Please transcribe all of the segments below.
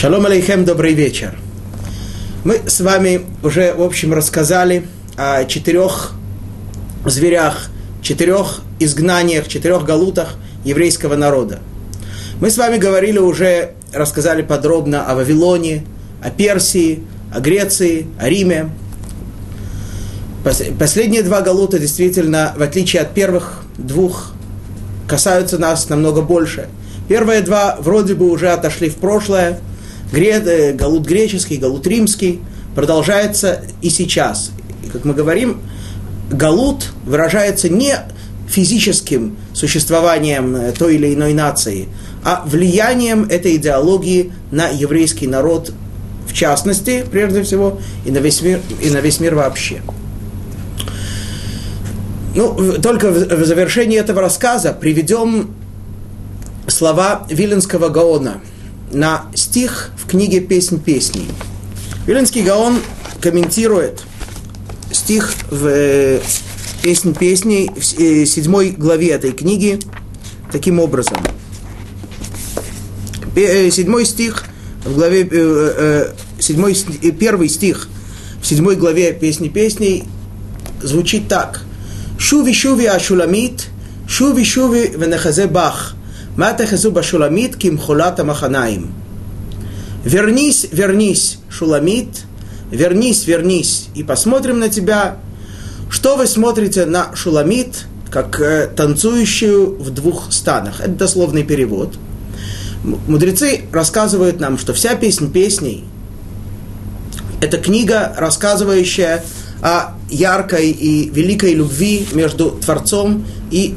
Шалом алейхем, добрый вечер. Мы с вами уже, в общем, рассказали о четырех зверях, четырех изгнаниях, четырех галутах еврейского народа. Мы с вами говорили уже, рассказали подробно о Вавилоне, о Персии, о Греции, о Риме. Последние два галута действительно, в отличие от первых двух, касаются нас намного больше. Первые два вроде бы уже отошли в прошлое, галут греческий, галут римский продолжается и сейчас. И, как мы говорим, галут выражается не физическим существованием э, той или иной нации, а влиянием этой идеологии на еврейский народ в частности, прежде всего, и на весь мир, и на весь мир вообще. Ну, только в завершении этого рассказа приведем слова Виленского Гаона на стих в книге «Песнь песней». Виленский Гаон комментирует стих в э, «Песнь песней» в э, седьмой главе этой книги таким образом. Э, седьмой стих в главе, седьмой, первый стих в седьмой главе «Песни песней» звучит так. «Шуви шуви ашуламит, шуви шуви венахазе бах, матахазу башуламит кимхулата маханаим». Вернись, вернись, Шуламит, вернись, вернись, и посмотрим на тебя. Что вы смотрите на Шуламит, как э, танцующую в двух станах? Это дословный перевод. Мудрецы рассказывают нам, что вся песнь песней – это книга, рассказывающая о яркой и великой любви между Творцом и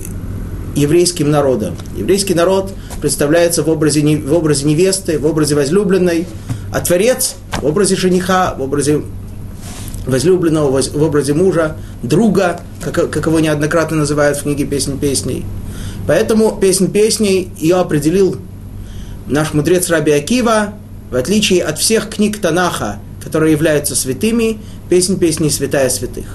еврейским народом. Еврейский народ представляется в образе, в образе невесты, в образе возлюбленной, а Творец в образе жениха, в образе возлюбленного, в образе мужа, друга, как, как его неоднократно называют в книге «Песнь песней». Поэтому «Песнь песней» ее определил наш мудрец Раби Акива, в отличие от всех книг Танаха, которые являются святыми, «Песнь песней» святая святых.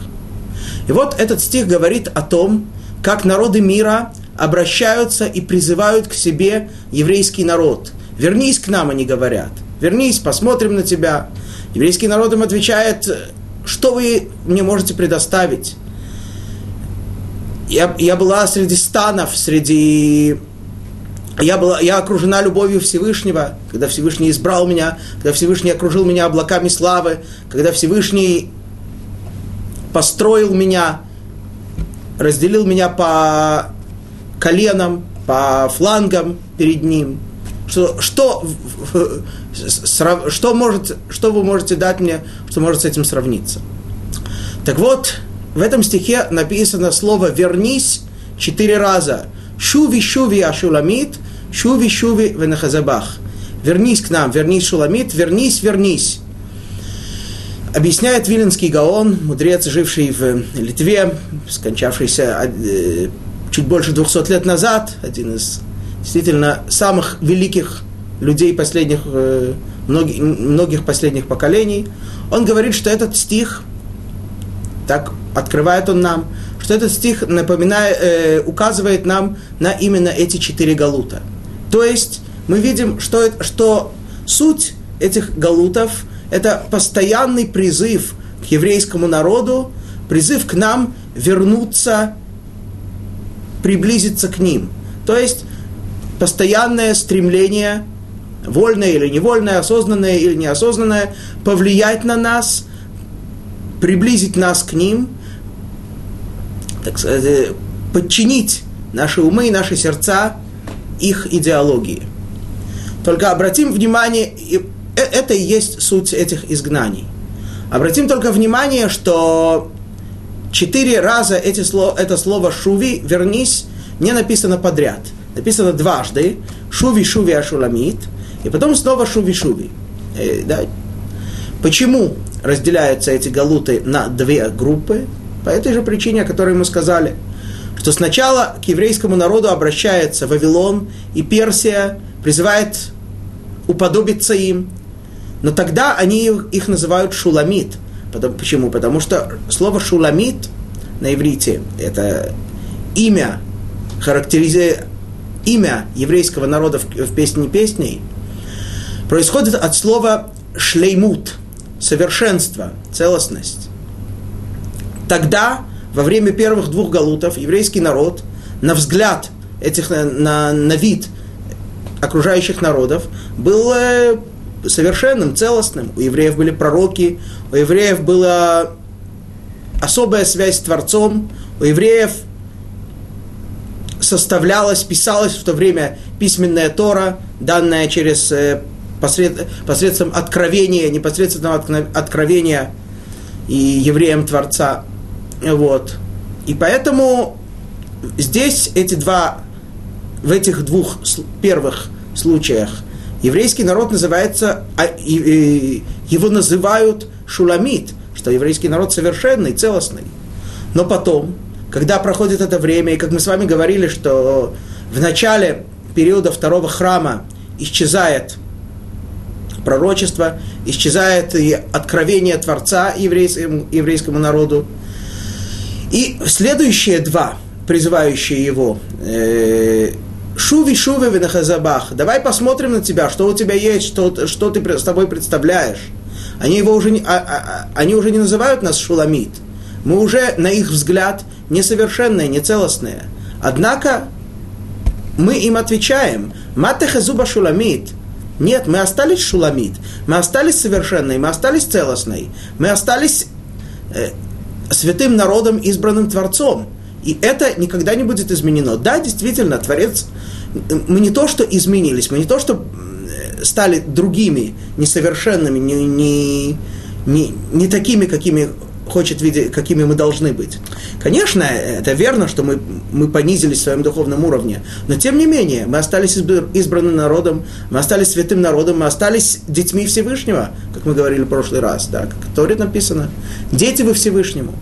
И вот этот стих говорит о том, как народы мира обращаются и призывают к себе еврейский народ. «Вернись к нам», они говорят. «Вернись, посмотрим на тебя». Еврейский народ им отвечает, что вы мне можете предоставить? Я, я была среди станов, среди... Я, была, я окружена любовью Всевышнего, когда Всевышний избрал меня, когда Всевышний окружил меня облаками славы, когда Всевышний построил меня, разделил меня по коленам, по флангам перед ним. Что, что, что, может, что вы можете дать мне, что может с этим сравниться? Так вот, в этом стихе написано слово «вернись» четыре раза. «Шуви, шуви, ашуламит, шуви, шуви, венахазабах». Вернись к нам, вернись, Шуламит, вернись, вернись. Объясняет Виленский Гаон, мудрец, живший в Литве, скончавшийся э, чуть больше 200 лет назад, один из действительно самых великих людей последних, э, многих, многих последних поколений, он говорит, что этот стих, так открывает он нам, что этот стих напоминает, э, указывает нам на именно эти четыре галута. То есть мы видим, что, это, что суть этих галутов – это постоянный призыв к еврейскому народу, призыв к нам вернуться приблизиться к ним. То есть постоянное стремление, вольное или невольное, осознанное или неосознанное, повлиять на нас, приблизить нас к ним, так сказать, э, подчинить наши умы и наши сердца их идеологии. Только обратим внимание, э, это и есть суть этих изгнаний. Обратим только внимание, что четыре раза эти слова, это слово «шуви», «вернись», не написано подряд. Написано дважды «шуви, шуви, ашуламит», и потом снова «шуви, шуви». Э, да? Почему разделяются эти галуты на две группы? По этой же причине, о которой мы сказали, что сначала к еврейскому народу обращается Вавилон и Персия, призывает уподобиться им, но тогда они их называют шуламит – Почему? Потому что слово шуламит на иврите – это имя, характеризует имя еврейского народа в, в песне песней, происходит от слова шлеймут, совершенство, целостность. Тогда, во время первых двух галутов, еврейский народ, на взгляд этих, на, на вид окружающих народов, был э, совершенным, целостным. У евреев были пророки, у евреев была особая связь с Творцом, у евреев составлялась, писалась в то время письменная Тора, данная через э, посред, посредством откровения, непосредственного откровения и евреям Творца. Вот. И поэтому здесь эти два, в этих двух первых случаях еврейский народ называется, а, его называют шуламит, что еврейский народ совершенный, целостный. Но потом, когда проходит это время, и как мы с вами говорили, что в начале периода второго храма исчезает пророчество, исчезает и откровение Творца еврейскому, еврейскому народу. И следующие два, призывающие его, э, Шуви, шуви, венахазабах. Давай посмотрим на тебя, что у тебя есть, что, что ты с тобой представляешь. Они, его уже не, а, а, а, они уже не называют нас шуламит. Мы уже, на их взгляд, несовершенные, нецелостные. Однако мы им отвечаем, матехазуба шуламит. Нет, мы остались шуламит, мы остались совершенной, мы остались целостной, мы остались э, святым народом, избранным Творцом. И это никогда не будет изменено. Да, действительно, Творец, мы не то, что изменились, мы не то, что стали другими, несовершенными, не, не, не, не такими, какими хочет видеть, какими мы должны быть. Конечно, это верно, что мы, мы понизились в своем духовном уровне, но тем не менее, мы остались избранным народом, мы остались святым народом, мы остались детьми Всевышнего, как мы говорили в прошлый раз, да, как в Торе написано, дети вы Всевышнему.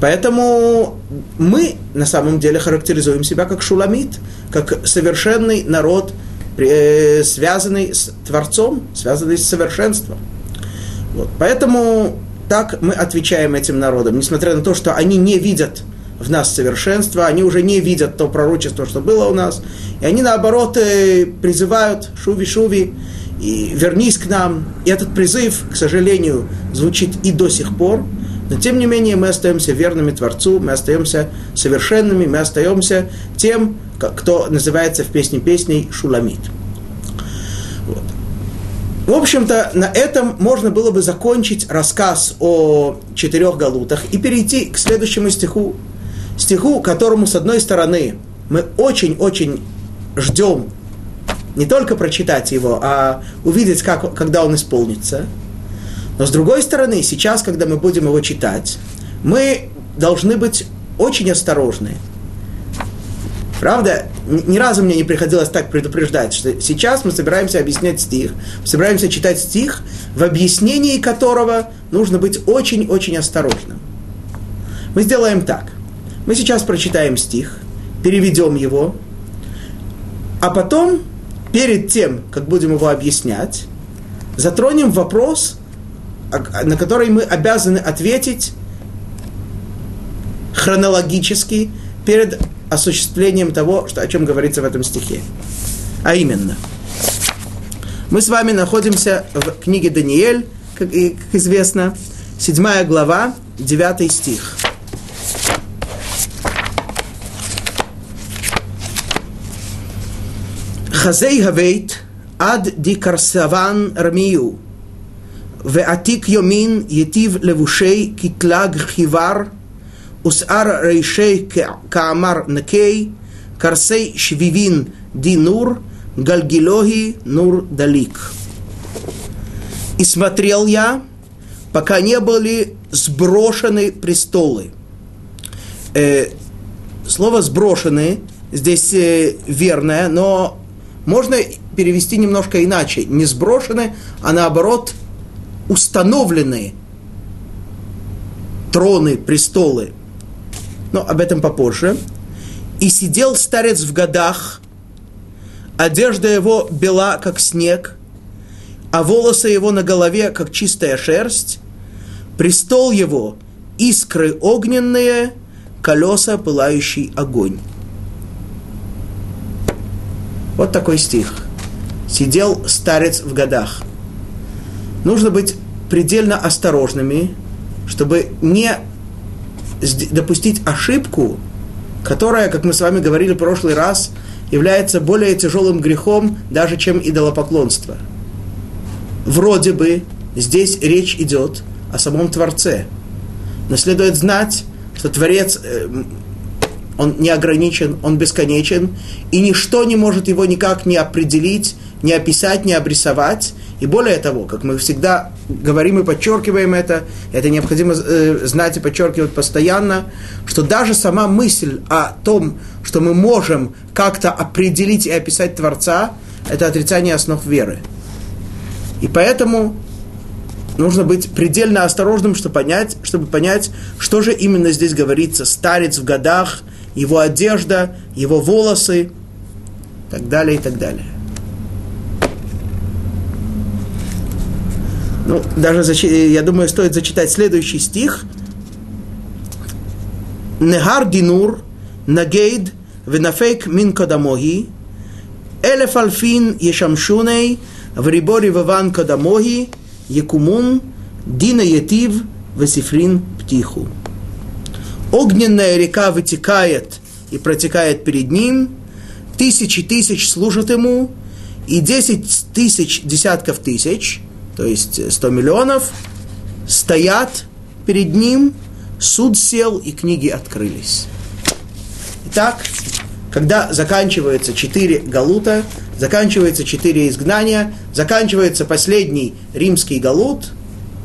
Поэтому мы на самом деле характеризуем себя как шуламит, как совершенный народ, э, связанный с Творцом, связанный с совершенством. Вот. Поэтому так мы отвечаем этим народам, несмотря на то, что они не видят в нас совершенства, они уже не видят то пророчество, что было у нас, и они наоборот э, призывают шуви-шуви, и вернись к нам. И этот призыв, к сожалению, звучит и до сих пор, но тем не менее мы остаемся верными Творцу, мы остаемся совершенными, мы остаемся тем, кто называется в песне песней Шуламит. В общем-то, на этом можно было бы закончить рассказ о четырех галутах и перейти к следующему стиху. Стиху, которому, с одной стороны, мы очень-очень ждем не только прочитать его, а увидеть, как, когда он исполнится. Но с другой стороны, сейчас, когда мы будем его читать, мы должны быть очень осторожны – Правда, ни разу мне не приходилось так предупреждать, что сейчас мы собираемся объяснять стих, собираемся читать стих, в объяснении которого нужно быть очень-очень осторожным. Мы сделаем так. Мы сейчас прочитаем стих, переведем его, а потом, перед тем, как будем его объяснять, затронем вопрос, а, на который мы обязаны ответить хронологически перед осуществлением того, что, о чем говорится в этом стихе. А именно, мы с вами находимся в книге Даниэль, как, и, как известно, 7 глава, 9 стих. Хазей Гавейт ад дикарсаван рмию – ועתיק יומין יטיב לבושי קטלג חיוור, ושאר רישי כאמר נקי, קרסי שביבין די нур, гальгилоги нур далик. И смотрел я, пока не были сброшены престолы. Э, слово «сброшены» здесь э, верное, но можно перевести немножко иначе. Не сброшены, а наоборот установлены троны, престолы – но об этом попозже. И сидел старец в годах, одежда его бела, как снег, а волосы его на голове, как чистая шерсть, престол его – искры огненные, колеса, пылающий огонь. Вот такой стих. сидел старец в годах. Нужно быть предельно осторожными, чтобы не допустить ошибку, которая, как мы с вами говорили в прошлый раз, является более тяжелым грехом даже, чем идолопоклонство. Вроде бы здесь речь идет о самом Творце. Но следует знать, что Творец, э, он не ограничен, он бесконечен, и ничто не может его никак не определить, не описать, не обрисовать. И более того, как мы всегда говорим и подчеркиваем это, это необходимо э, знать и подчеркивать постоянно, что даже сама мысль о том, что мы можем как-то определить и описать Творца, это отрицание основ веры. И поэтому нужно быть предельно осторожным, чтобы понять, чтобы понять, что же именно здесь говорится. Старец в годах, его одежда, его волосы, и так далее, и так далее. Ну, даже, я думаю, стоит зачитать следующий стих. Негар динур, нагейд, венафейк мин кадамоги, элеф альфин ешамшуней, в рибори ваван кадамоги, якумун, дина етив, весифрин птиху. Огненная река вытекает и протекает перед ним, тысячи тысяч служат ему, и десять тысяч десятков тысяч – то есть 100 миллионов, стоят перед ним, суд сел и книги открылись. Итак, когда заканчивается четыре галута, заканчивается четыре изгнания, заканчивается последний римский галут,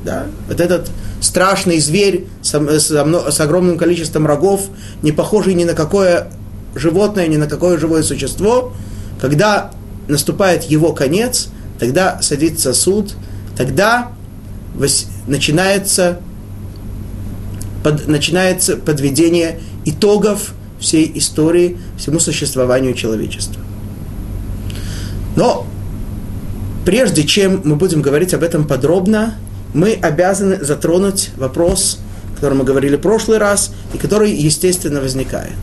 да, вот этот страшный зверь с, с, с огромным количеством рогов, не похожий ни на какое животное, ни на какое живое существо, когда наступает его конец, тогда садится суд – тогда начинается, под, начинается подведение итогов всей истории, всему существованию человечества. Но прежде чем мы будем говорить об этом подробно, мы обязаны затронуть вопрос, о котором мы говорили в прошлый раз, и который, естественно, возникает.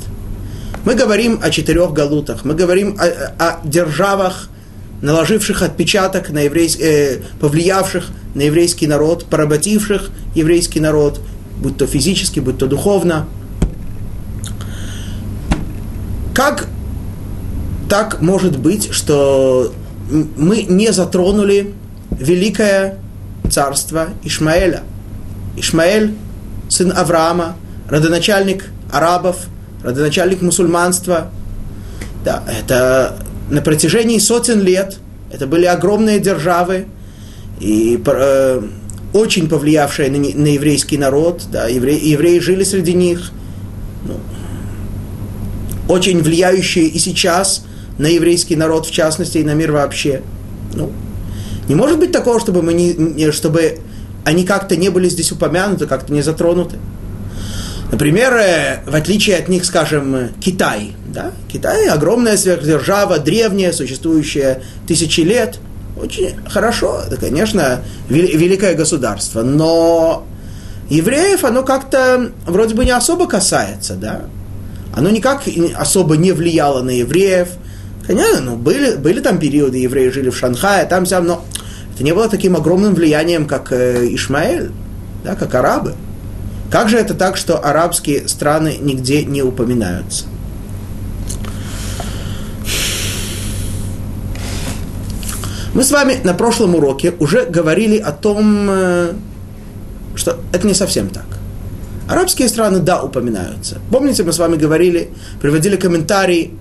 Мы говорим о четырех галутах, мы говорим о, о державах, наложивших отпечаток на еврейский, э, повлиявших на еврейский народ, поработивших еврейский народ, будь то физически, будь то духовно. Как так может быть, что мы не затронули великое царство Ишмаэля? Ишмаэль, сын Авраама, родоначальник арабов, родоначальник мусульманства. Да, это на протяжении сотен лет это были огромные державы, и э, очень повлиявшие на, на еврейский народ, да, евреи, евреи жили среди них, ну, очень влияющие и сейчас на еврейский народ, в частности, и на мир вообще. Ну, не может быть такого, чтобы, мы не, чтобы они как-то не были здесь упомянуты, как-то не затронуты. Например, э, в отличие от них, скажем, Китай. Да? Китай – огромная сверхдержава, древняя, существующая тысячи лет. Очень хорошо, это, конечно, великое государство. Но евреев оно как-то вроде бы не особо касается, да? Оно никак особо не влияло на евреев. Конечно, ну, были, были там периоды, евреи жили в Шанхае, там сям, но это не было таким огромным влиянием, как э, Ишмаэль, да, как арабы. Как же это так, что арабские страны нигде не упоминаются? Мы с вами на прошлом уроке уже говорили о том, э, что это не совсем так. Арабские страны, да, упоминаются. Помните, мы с вами говорили, приводили комментарий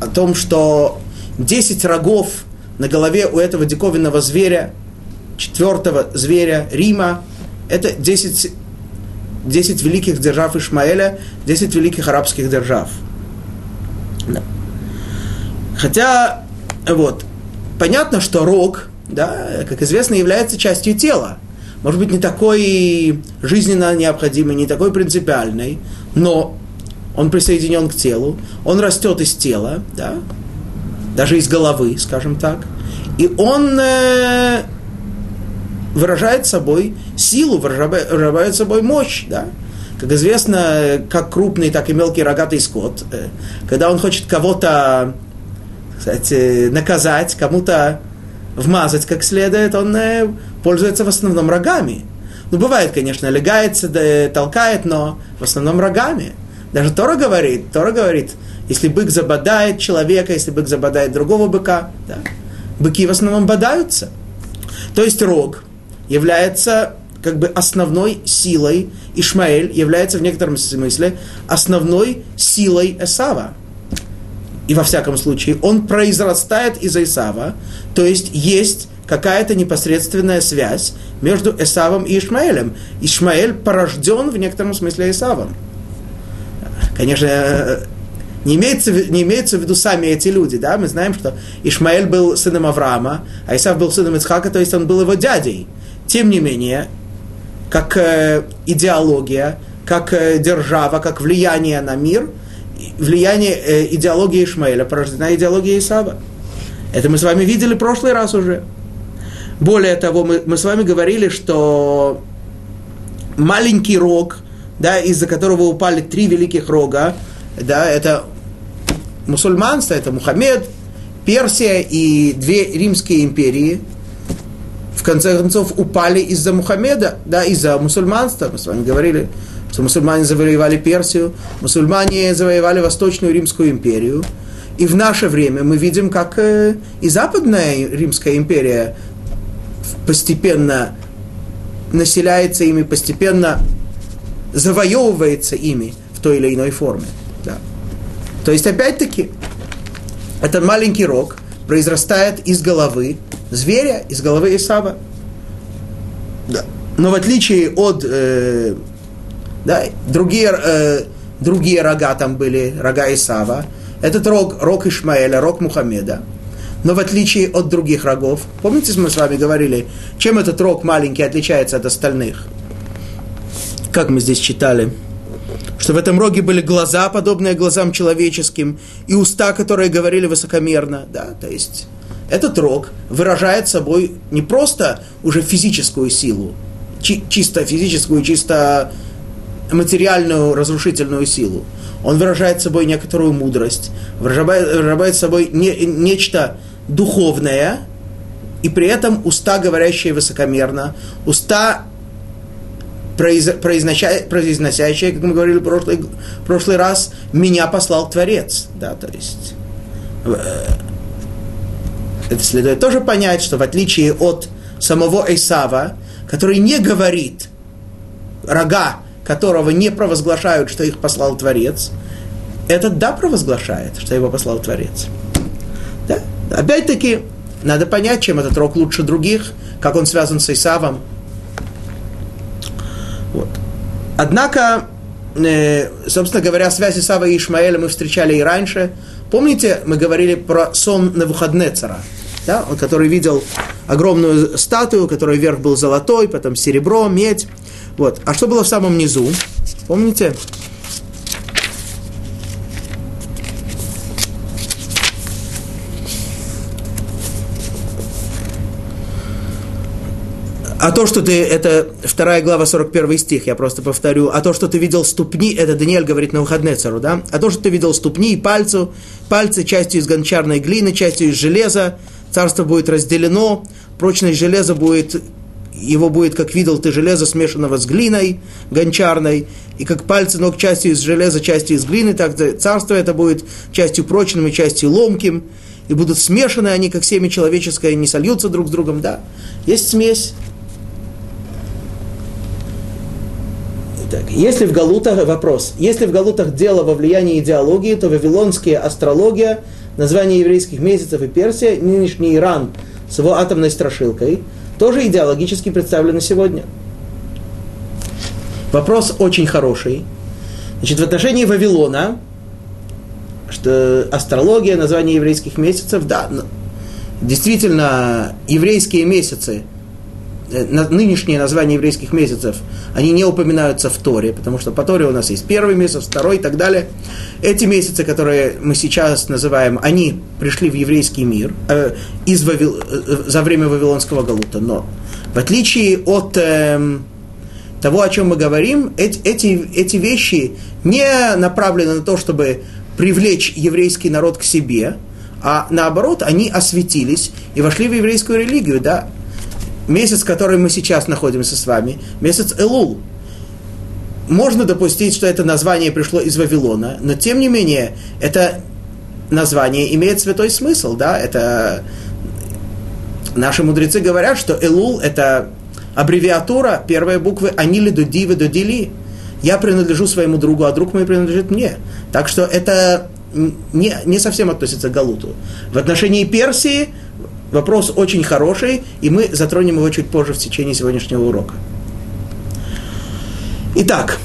о том, что 10 рогов на голове у этого диковинного зверя, четвертого зверя Рима, это 10 10 великих держав Ишмаэля, 10 великих арабских держав. Да. Хотя, вот, понятно, что рог, да, как известно, является частью тела. Может быть, не такой жизненно необходимый, не такой принципиальный, но он присоединен к телу, он растет из тела, да, даже из головы, скажем так, и он э, выражает собой силу, выражает собой мощь, да. Как известно, как крупный, так и мелкий рогатый скот, э, когда он хочет кого-то кстати, наказать, кому-то вмазать как следует, он э, пользуется в основном рогами. Ну, бывает, конечно, легается, да, толкает, но в основном рогами. Даже Тора говорит, Тора говорит, если бык забодает человека, если бык забодает другого быка, да, быки в основном бодаются. То есть рог является как бы основной силой, Ишмаэль является в некотором смысле основной силой Эсава. И во всяком случае, он произрастает из Исава, то есть есть какая-то непосредственная связь между Эсавом и Ишмаэлем. Ишмаэль порожден в некотором смысле Исавом. Конечно, не имеется, не имеется в виду сами эти люди, да, мы знаем, что Ишмаэль был сыном Авраама, а Исав был сыном Ицхака, то есть он был его дядей. Тем не менее, как э, идеология, как э, держава, как влияние на мир, влияние э, идеологии Ишмаэля порождена идеология Исава. Это мы с вами видели в прошлый раз уже. Более того, мы, мы с вами говорили, что маленький рог, да, из-за которого упали три великих рога, да, это мусульманство, это Мухаммед, Персия и две римские империи, в конце концов, упали из-за Мухаммеда, да, из-за мусульманства. Мы с вами говорили, что мусульмане завоевали Персию, мусульмане завоевали Восточную Римскую империю. И в наше время мы видим, как э, и Западная Римская империя постепенно населяется ими, постепенно завоевывается ими в той или иной форме. Да. То есть, опять-таки, этот маленький рог произрастает из головы зверя, из головы Исава. Да. Но в отличие от э, да, другие, э, другие рога там были, рога Исава, этот рог, рог Ишмаэля, рог Мухаммеда – но в отличие от других рогов, помните, мы с вами говорили, чем этот рог маленький отличается от остальных? Как мы здесь читали? Что в этом роге были глаза, подобные глазам человеческим, и уста, которые говорили высокомерно. Да? То есть этот рог выражает собой не просто уже физическую силу, чи- чисто физическую, чисто материальную разрушительную силу. Он выражает собой некоторую мудрость, выражает, выражает собой не, нечто духовное, и при этом уста, говорящие высокомерно, уста, произносящие, как мы говорили в прошлый, прошлый раз, меня послал Творец. Да, то есть, э, следует тоже понять, что в отличие от самого Исава, который не говорит, рога которого не провозглашают, что их послал Творец, этот да провозглашает, что его послал Творец. Да? Опять-таки, надо понять, чем этот рок лучше других, как он связан с Исавом. Вот. Однако, э, собственно говоря, связь Исава и Ишмаэля мы встречали и раньше. Помните, мы говорили про сон на Навуходнецера, да? он, который видел огромную статую, которой верх был золотой, потом серебро, медь. Вот. А что было в самом низу? Помните? А то, что ты, это вторая глава, 41 стих, я просто повторю. А то, что ты видел ступни, это Даниэль говорит на выходные цару, да? А то, что ты видел ступни и пальцу, пальцы частью из гончарной глины, частью из железа, царство будет разделено, прочность железа будет, его будет, как видел ты, железо, смешанного с глиной гончарной, и как пальцы ног частью из железа, частью из глины, так царство это будет частью прочным и частью ломким, и будут смешаны они, как семя человеческое, не сольются друг с другом, да. Есть смесь, Так, если в Галутах, вопрос, если в Галутах дело во влиянии идеологии, то вавилонская астрология, название еврейских месяцев и Персия, нынешний Иран с его атомной страшилкой, тоже идеологически представлены сегодня. Вопрос очень хороший. Значит, в отношении Вавилона, что астрология, название еврейских месяцев, да, действительно, еврейские месяцы – нынешние названия еврейских месяцев, они не упоминаются в Торе, потому что по Торе у нас есть первый месяц, второй и так далее. Эти месяцы, которые мы сейчас называем, они пришли в еврейский мир э, из Вавил, э, за время Вавилонского Галута. Но в отличие от э, того, о чем мы говорим, эти, эти, эти вещи не направлены на то, чтобы привлечь еврейский народ к себе, а наоборот, они осветились и вошли в еврейскую религию, да. Месяц, в котором мы сейчас находимся с вами, месяц Элул. Можно допустить, что это название пришло из Вавилона, но тем не менее, это название имеет святой смысл, да, это наши мудрецы говорят, что Элул это аббревиатура первой буквы Анили Дудивы Дудили. Я принадлежу своему другу, а друг мой принадлежит мне. Так что это не, не совсем относится к Галуту. В отношении Персии вопрос очень хороший, и мы затронем его чуть позже в течение сегодняшнего урока. Итак,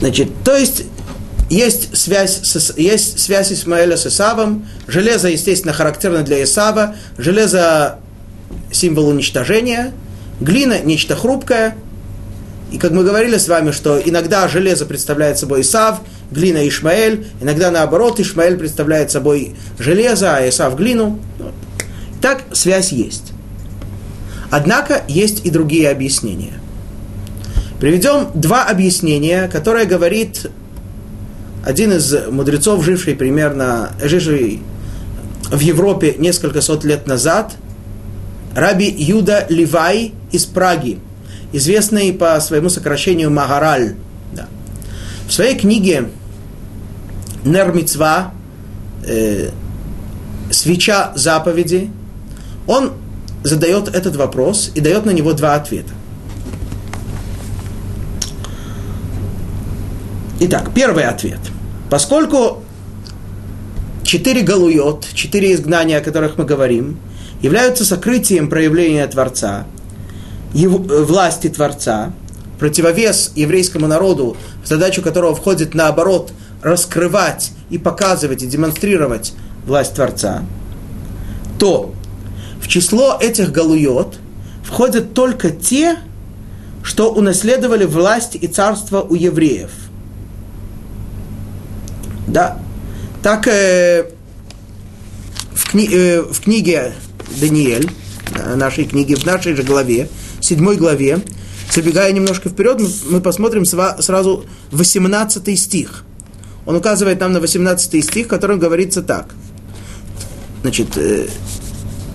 значит, то есть есть связь, с, есть связь Исмаэля с Исавом. Железо, естественно, характерно для Исава. Железо – символ уничтожения. Глина – нечто хрупкое. И как мы говорили с вами, что иногда железо представляет собой Исав, глина Ишмаэль, иногда наоборот, Ишмаэль представляет собой железо, а Исав глину. Так связь есть. Однако есть и другие объяснения. Приведем два объяснения, которые говорит один из мудрецов, живший примерно, живший в Европе несколько сот лет назад, Раби Юда Ливай из Праги, известный по своему сокращению Магараль. Да. В своей книге Нермицва, э, свеча заповеди, он задает этот вопрос и дает на него два ответа. Итак, первый ответ – Поскольку четыре галуйот, четыре изгнания, о которых мы говорим, являются сокрытием проявления Творца, его, э, власти Творца, противовес еврейскому народу, в задачу которого входит наоборот раскрывать и показывать и демонстрировать власть Творца, то в число этих галуйот входят только те, что унаследовали власть и царство у евреев – да. Так э, в, кни, э, в книге Даниэль, нашей книге, в нашей же главе, седьмой главе, забегая немножко вперед, мы посмотрим сразу 18 стих. Он указывает нам на 18 стих, в котором говорится так. Значит, э,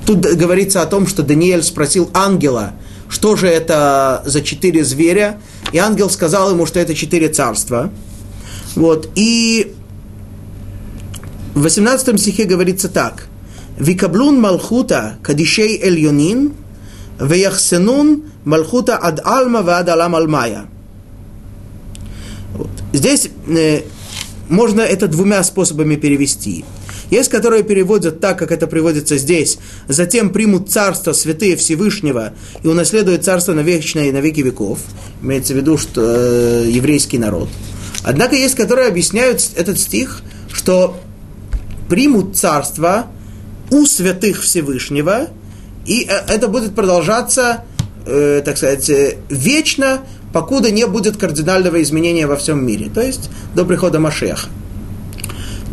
тут говорится о том, что Даниэль спросил ангела, что же это за четыре зверя, и ангел сказал ему, что это четыре царства. Вот, и в 18 стихе говорится так. Викаблун малхута кадишей эльонин, веяхсенун малхута ад алма вад алам алмая. Вот. Здесь э, можно это двумя способами перевести. Есть, которые переводят так, как это приводится здесь. Затем примут царство святые Всевышнего и унаследуют царство на вечное и на веки веков. Имеется в виду, что э, еврейский народ. Однако есть, которые объясняют этот стих, что примут царство у святых Всевышнего, и э, это будет продолжаться, э, так сказать, э, вечно, покуда не будет кардинального изменения во всем мире, то есть до прихода Машеха.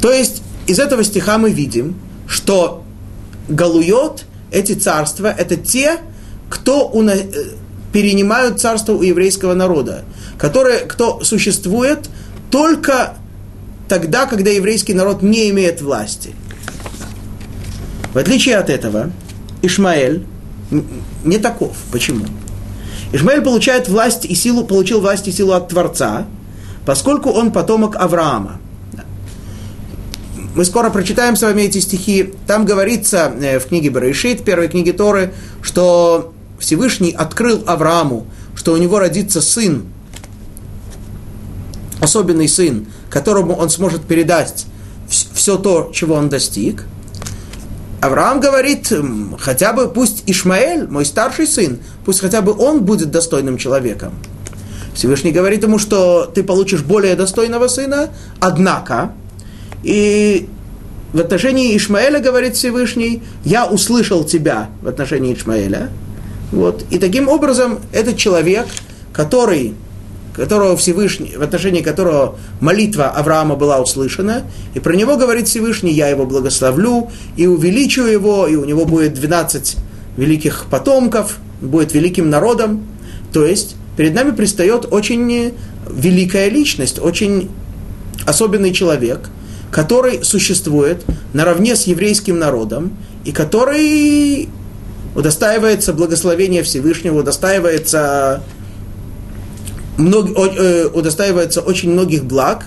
То есть из этого стиха мы видим, что Галуйот, эти царства, это те, кто уна... Э, перенимают царство у еврейского народа, которые, кто существует только тогда, когда еврейский народ не имеет власти. В отличие от этого, Ишмаэль не таков. Почему? Ишмаэль получает власть и силу, получил власть и силу от Творца, поскольку он потомок Авраама. Мы скоро прочитаем с вами эти стихи. Там говорится э, в книге Барышит, первой книге Торы, что Всевышний открыл Аврааму, что у него родится сын, особенный сын, которому он сможет передать все то, чего он достиг. Авраам говорит, хотя бы пусть Ишмаэль, мой старший сын, пусть хотя бы он будет достойным человеком. Всевышний говорит ему, что ты получишь более достойного сына, однако, и в отношении Ишмаэля, говорит Всевышний, я услышал тебя в отношении Ишмаэля. Вот. И таким образом этот человек, который которого Всевышний, в отношении которого молитва Авраама была услышана, и про него говорит Всевышний, я его благословлю и увеличу его, и у него будет 12 великих потомков, будет великим народом. То есть перед нами предстает очень великая личность, очень особенный человек, который существует наравне с еврейским народом и который удостаивается благословения Всевышнего, удостаивается, мног, э, удостаивается очень многих благ,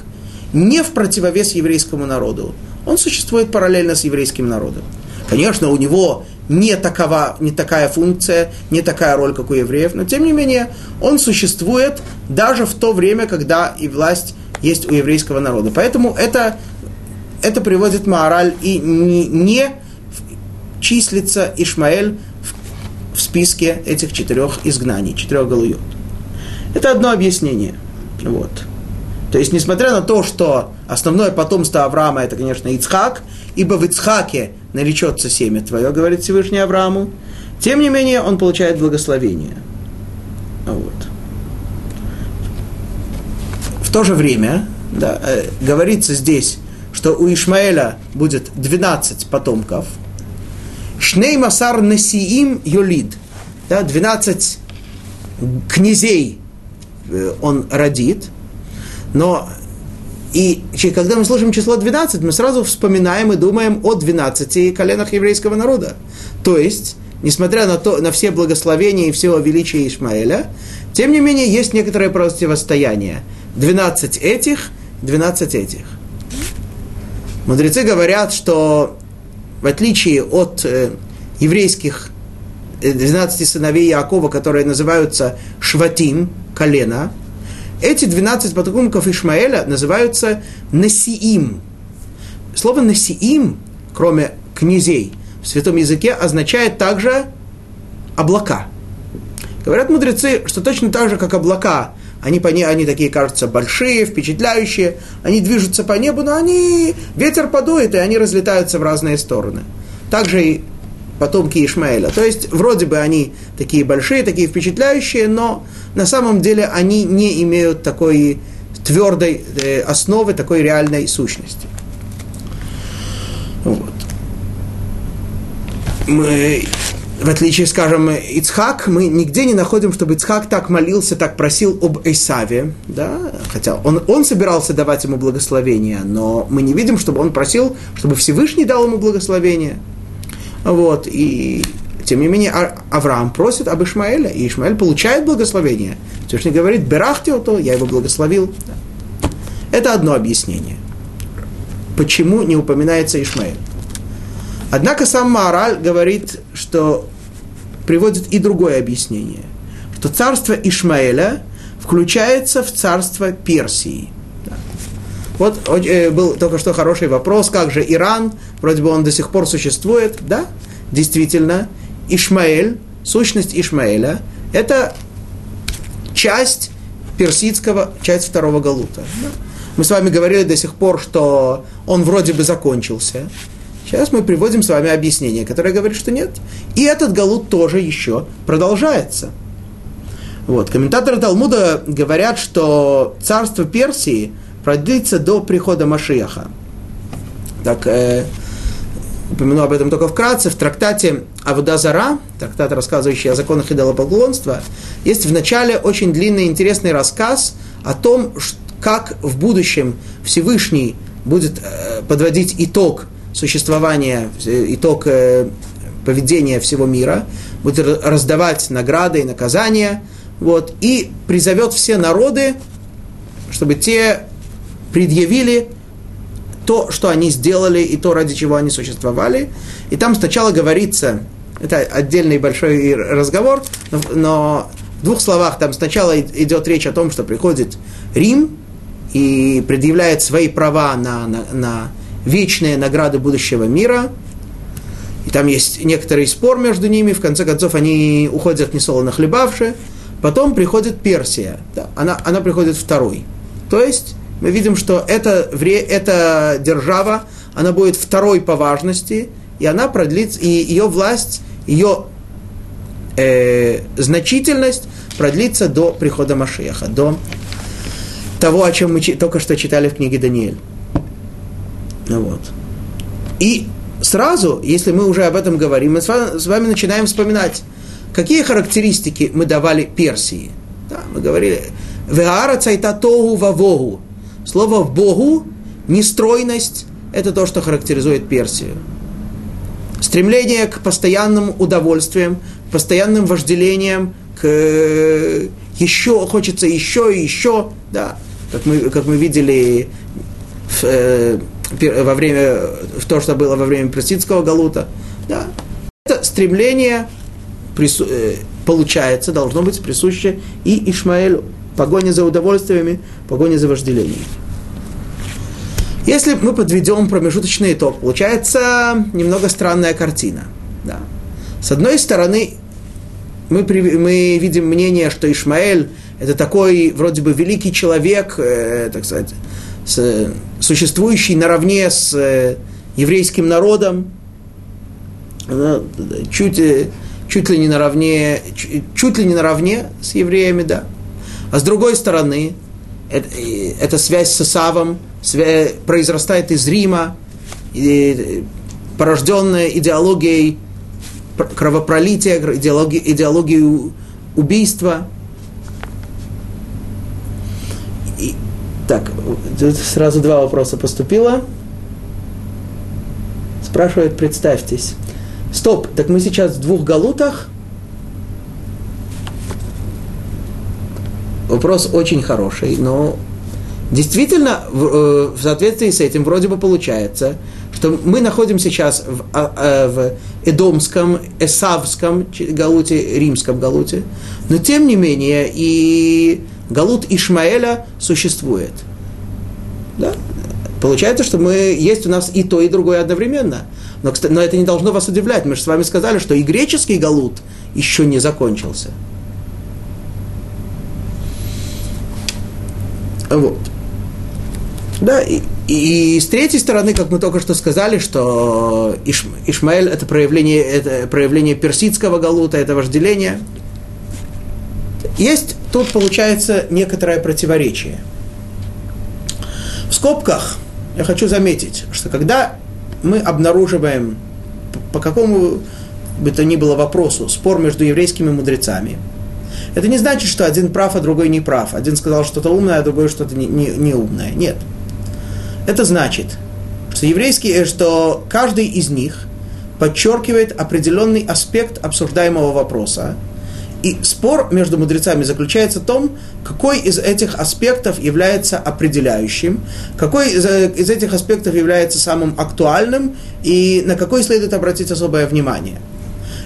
не в противовес еврейскому народу. Он существует параллельно с еврейским народом. Конечно, у него не, такова, не такая функция, не такая роль, как у евреев, но тем не менее он существует даже в то время, когда и власть есть у еврейского народа. Поэтому это, это приводит Маораль и не, не числится Ишмаэль в, в списке этих четырех изгнаний, четырех галуйот. Это одно объяснение. Вот. То есть, несмотря на то, что основное потомство Авраама это, конечно, Ицхак, ибо в Ицхаке наречется семя твое, говорит Всевышний Аврааму, тем не менее он получает благословение. Вот. В то же время да, э, говорится здесь, что у Ишмаэля будет 12 потомков. Шней Масар Насиим Юлид. Да, 12 князей он родит – но и когда мы слышим число 12, мы сразу вспоминаем и думаем о 12 коленах еврейского народа. То есть, несмотря на, то, на все благословения и все величие Ишмаэля, тем не менее есть некоторое противостояние. 12 этих, 12 этих. Мудрецы говорят, что в отличие от э, еврейских 12 э, сыновей Якова, которые называются Шватим, колено, эти 12 потомков Ишмаэля называются Насиим. Слово Насиим, кроме князей, в святом языке означает также облака. Говорят мудрецы, что точно так же, как облака, они, по не, они такие кажутся большие, впечатляющие, они движутся по небу, но они, ветер подует, и они разлетаются в разные стороны. Также и потомки Ишмаэля. То есть, вроде бы они такие большие, такие впечатляющие, но на самом деле они не имеют такой твердой э, основы, такой реальной сущности. Вот. Мы, в отличие, скажем, Ицхак, мы нигде не находим, чтобы Ицхак так молился, так просил об Исаве, да, хотя он, он собирался давать ему благословение, но мы не видим, чтобы он просил, чтобы Всевышний дал ему благословение. Вот, и тем не менее, а, Авраам просит об Ишмаэле, и Ишмаэль получает благословение. Всевышний говорит, берахте то, я его благословил. Это одно объяснение. Почему не упоминается Ишмаэль? Однако сам Маораль говорит, что приводит и другое объяснение, что царство Ишмаэля включается в царство Персии. Вот э, был только что хороший вопрос, как же Иран, вроде бы он до сих пор существует, да, действительно, Ишмаэль, сущность Ишмаэля, это часть персидского, часть второго Галута. Мы с вами говорили до сих пор, что он вроде бы закончился. Сейчас мы приводим с вами объяснение, которое говорит, что нет. И этот Галут тоже еще продолжается. Вот. Комментаторы Талмуда говорят, что царство Персии продлится до прихода Машиаха. Так, э, упомяну об этом только вкратце, в трактате Авудазара, трактат, рассказывающий о законах идолопоклонства, есть в начале очень длинный интересный рассказ о том, как в будущем Всевышний будет э, подводить итог существования, э, итог э, поведения всего мира, будет раздавать награды и наказания, вот, и призовет все народы, чтобы те предъявили то, что они сделали, и то, ради чего они существовали. И там сначала говорится, это отдельный большой разговор, но, в двух словах там сначала идет речь о том, что приходит Рим и предъявляет свои права на, на, на вечные награды будущего мира. И там есть некоторый спор между ними, в конце концов они уходят несолоно хлебавши. Потом приходит Персия, да, она, она приходит второй. То есть мы видим, что эта, эта держава, она будет второй по важности, и она продлится, и ее власть, ее э, значительность продлится до прихода Машеха, до того, о чем мы только что читали в книге Даниэль. Вот. И сразу, если мы уже об этом говорим, мы с вами, начинаем вспоминать, какие характеристики мы давали Персии. Да, мы говорили, «Веара цайтатогу вавогу» Слово «богу» – нестройность, это то, что характеризует Персию. Стремление к постоянным удовольствиям, постоянным вожделениям, к еще, хочется еще и еще, да, как мы, как мы видели в, э, во время, в то, что было во время персидского галута, да, это стремление прису, э, получается, должно быть присуще и Ишмаэлю. Погоня за удовольствиями, погоня за вожделением. Если мы подведем промежуточный итог, получается немного странная картина. Да. С одной стороны, мы, мы видим мнение, что Ишмаэль это такой вроде бы великий человек, э, так сказать, с, существующий наравне с э, еврейским народом, ну, чуть, э, чуть ли не наравне, чуть, чуть ли не наравне с евреями, да. А с другой стороны, э, эта связь с Исавом связь, произрастает из Рима, и, порожденная идеологией кровопролития, идеологией, идеологией убийства. И, так, сразу два вопроса поступило. Спрашивает, представьтесь. Стоп, так мы сейчас в двух галутах. Вопрос очень хороший, но действительно в, э, в соответствии с этим вроде бы получается, что мы находимся сейчас в, а, а, в Эдомском, Эсавском галуте, римском галуте, но тем не менее и галут Ишмаэля существует. Да? Получается, что мы, есть у нас и то, и другое одновременно. Но, но это не должно вас удивлять. Мы же с вами сказали, что и греческий галут еще не закончился. Вот. Да, и, и с третьей стороны, как мы только что сказали, что Иш, Ишмаэль это проявление, это проявление персидского галута, это вожделение. Есть тут получается некоторое противоречие. В скобках я хочу заметить, что когда мы обнаруживаем по какому бы то ни было вопросу спор между еврейскими мудрецами, это не значит, что один прав, а другой не прав. Один сказал что-то умное, а другой что-то не, не, не умное. Нет. Это значит, что еврейский, что каждый из них подчеркивает определенный аспект обсуждаемого вопроса, и спор между мудрецами заключается в том, какой из этих аспектов является определяющим, какой из, э, из этих аспектов является самым актуальным и на какой следует обратить особое внимание.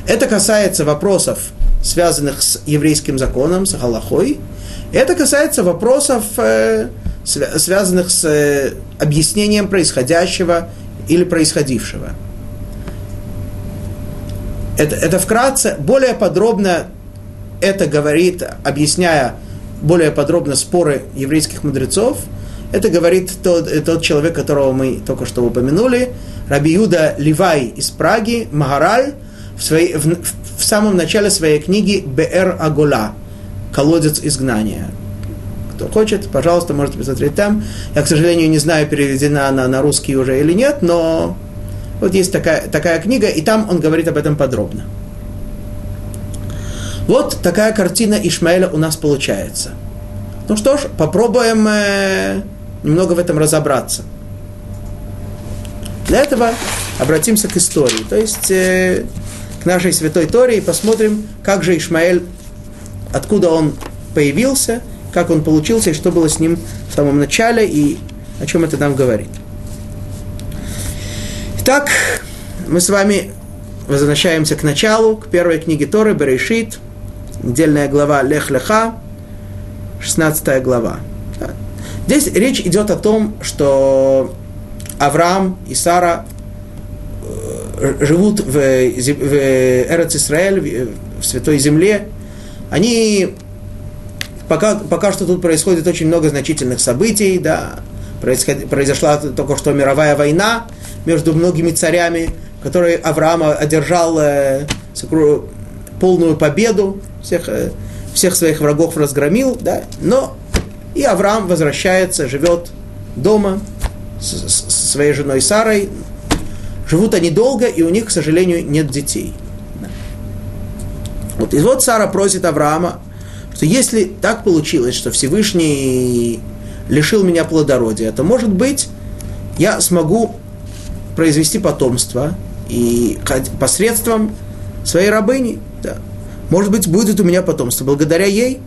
Это касается вопросов, связанных с еврейским законом, с Галахой. Это касается вопросов, э, связанных с э, объяснением происходящего или происходившего. Это, это вкратце, более подробно это говорит, объясняя более подробно споры еврейских мудрецов, это говорит тот, тот человек, которого мы только что упомянули, Раби Юда Ливай из Праги, Магараль, в, своей, в, в самом начале своей книги Бер Агола, колодец изгнания. Кто хочет, пожалуйста, можете посмотреть там. Я, к сожалению, не знаю, переведена она на русский уже или нет, но вот есть такая, такая книга, и там он говорит об этом подробно. Вот такая картина Ишмаэля у нас получается. Ну что ж, попробуем э, немного в этом разобраться. Для этого обратимся к истории, то есть э, к нашей святой Торе и посмотрим, как же Ишмаэль, откуда он появился, как он получился и что было с ним в самом начале и о чем это нам говорит. Итак, мы с вами возвращаемся к началу, к первой книге Торы, Берешит – недельная глава Лех Леха, 16 глава. Здесь речь идет о том, что Авраам и Сара живут в, в Эрец Исраэль, в Святой Земле. Они пока, пока что тут происходит очень много значительных событий, да, произошла только что мировая война между многими царями, который Авраам одержал э, полную победу, всех, э, всех своих врагов разгромил, да, но и Авраам возвращается, живет дома с, с своей женой Сарой. Живут они долго, и у них, к сожалению, нет детей. Вот, и вот Сара просит Авраама, что если так получилось, что Всевышний лишил меня плодородия, то, может быть, я смогу произвести потомство и посредством своей рабыни, да. Может быть, будет у меня потомство благодаря ей.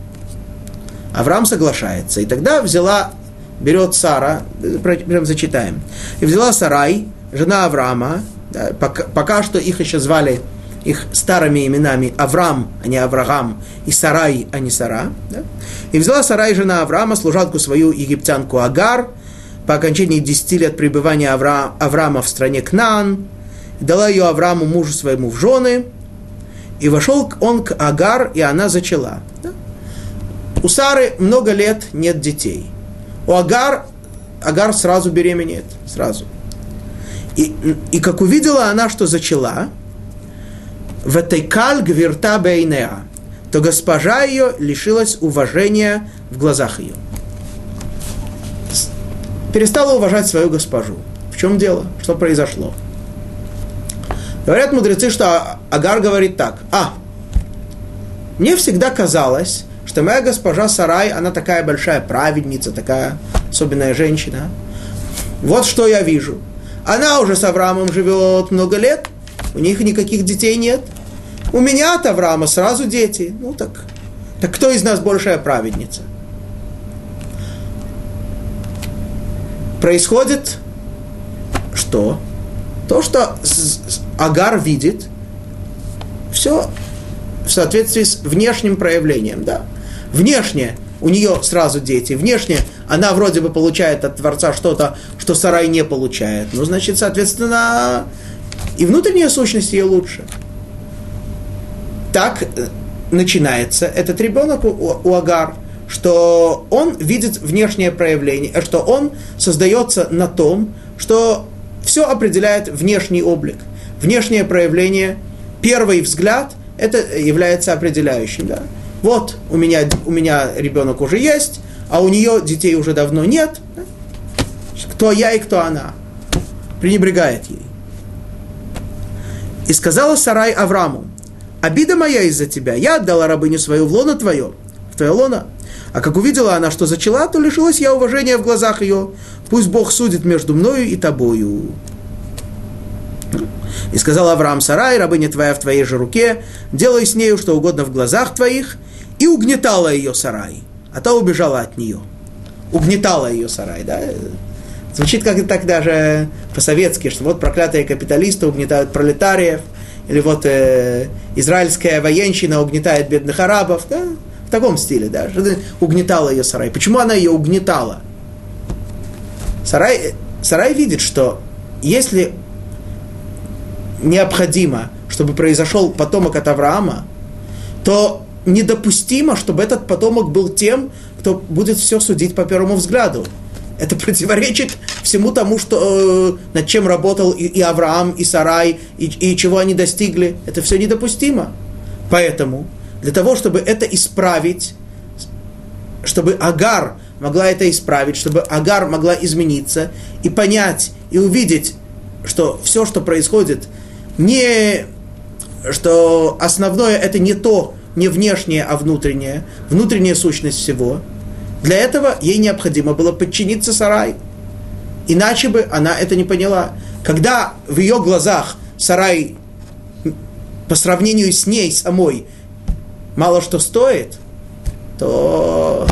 Авраам соглашается. И тогда взяла, берет Сара, прям зачитаем, и взяла Сарай, жена Авраама, да, пока, пока что их еще звали их старыми именами Авраам, а не Авраам, и Сарай, а не Сара. Да? И взяла Сарай, жена Авраама, служанку свою египтянку Агар, по окончании 10 лет пребывания Авра... Авраама в стране Кнаан, дала ее Аврааму, мужу своему, в жены, и вошел он к Агар, и она зачала. Да? У Сары много лет нет детей. У Агар, Агар сразу беременеет, сразу. И, и как увидела она, что зачала, «Ватайкаль гвирта бейнеа», то госпожа ее лишилась уважения в глазах ее. Перестала уважать свою госпожу. В чем дело? Что произошло? Говорят мудрецы, что Агар говорит так. А, мне всегда казалось, что моя госпожа Сарай, она такая большая праведница, такая особенная женщина. Вот что я вижу. Она уже с Авраамом живет много лет, у них никаких детей нет – у меня от Авраама сразу дети. Ну так, так кто из нас большая праведница? Происходит что? То, что Агар видит, все в соответствии с внешним проявлением, да. Внешне у нее сразу дети, внешне она вроде бы получает от Творца что-то, что Сарай не получает. Ну, значит, соответственно, и внутренняя сущность ее лучше так э, начинается этот ребенок у, у Агар, что он видит внешнее проявление, э, что он создается на том, что все определяет внешний облик. Внешнее проявление, первый взгляд, это является определяющим. Да? Вот у меня, у меня ребенок уже есть, а у нее детей уже давно нет. Кто я и кто она? Пренебрегает ей. И сказала Сарай Аврааму, обида моя из-за тебя. Я отдала рабыню свою в лоно твое, в твое лоно. А как увидела она, что зачала, то лишилась я уважения в глазах ее. Пусть Бог судит между мною и тобою. И сказал Авраам Сарай, рабыня твоя в твоей же руке, делай с нею что угодно в глазах твоих, и угнетала ее Сарай, а та убежала от нее. Угнетала ее Сарай, да? Звучит как так даже по-советски, что вот проклятые капиталисты угнетают пролетариев – или вот э, израильская военщина угнетает бедных арабов, да, в таком стиле, да, угнетала ее сарай. Почему она ее угнетала? Сарай, сарай видит, что если необходимо, чтобы произошел потомок от Авраама, то недопустимо, чтобы этот потомок был тем, кто будет все судить по первому взгляду. Это противоречит всему тому, что, э, над чем работал и, и Авраам, и Сарай, и, и чего они достигли. Это все недопустимо. Поэтому для того, чтобы это исправить, чтобы Агар могла это исправить, чтобы Агар могла измениться и понять, и увидеть, что все, что происходит, не, что основное это не то, не внешнее, а внутреннее, внутренняя сущность всего – для этого ей необходимо было подчиниться Сарай. Иначе бы она это не поняла. Когда в ее глазах Сарай по сравнению с ней самой мало что стоит, то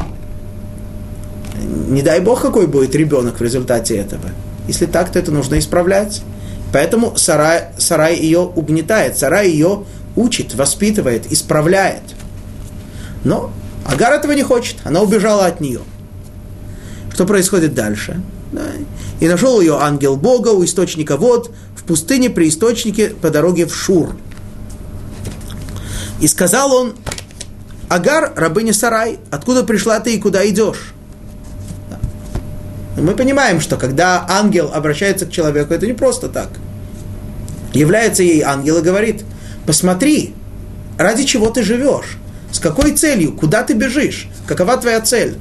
не дай бог, какой будет ребенок в результате этого. Если так, то это нужно исправлять. Поэтому Сарай, Сарай ее угнетает, Сарай ее учит, воспитывает, исправляет. Но Агар этого не хочет, она убежала от нее. Что происходит дальше? Да. И нашел ее ангел Бога у источника вод в пустыне при источнике по дороге в Шур. И сказал он, Агар, рабыня Сарай, откуда пришла ты и куда идешь? Мы понимаем, что когда ангел обращается к человеку, это не просто так. Является ей ангел и говорит, посмотри, ради чего ты живешь. С какой целью? Куда ты бежишь? Какова твоя цель?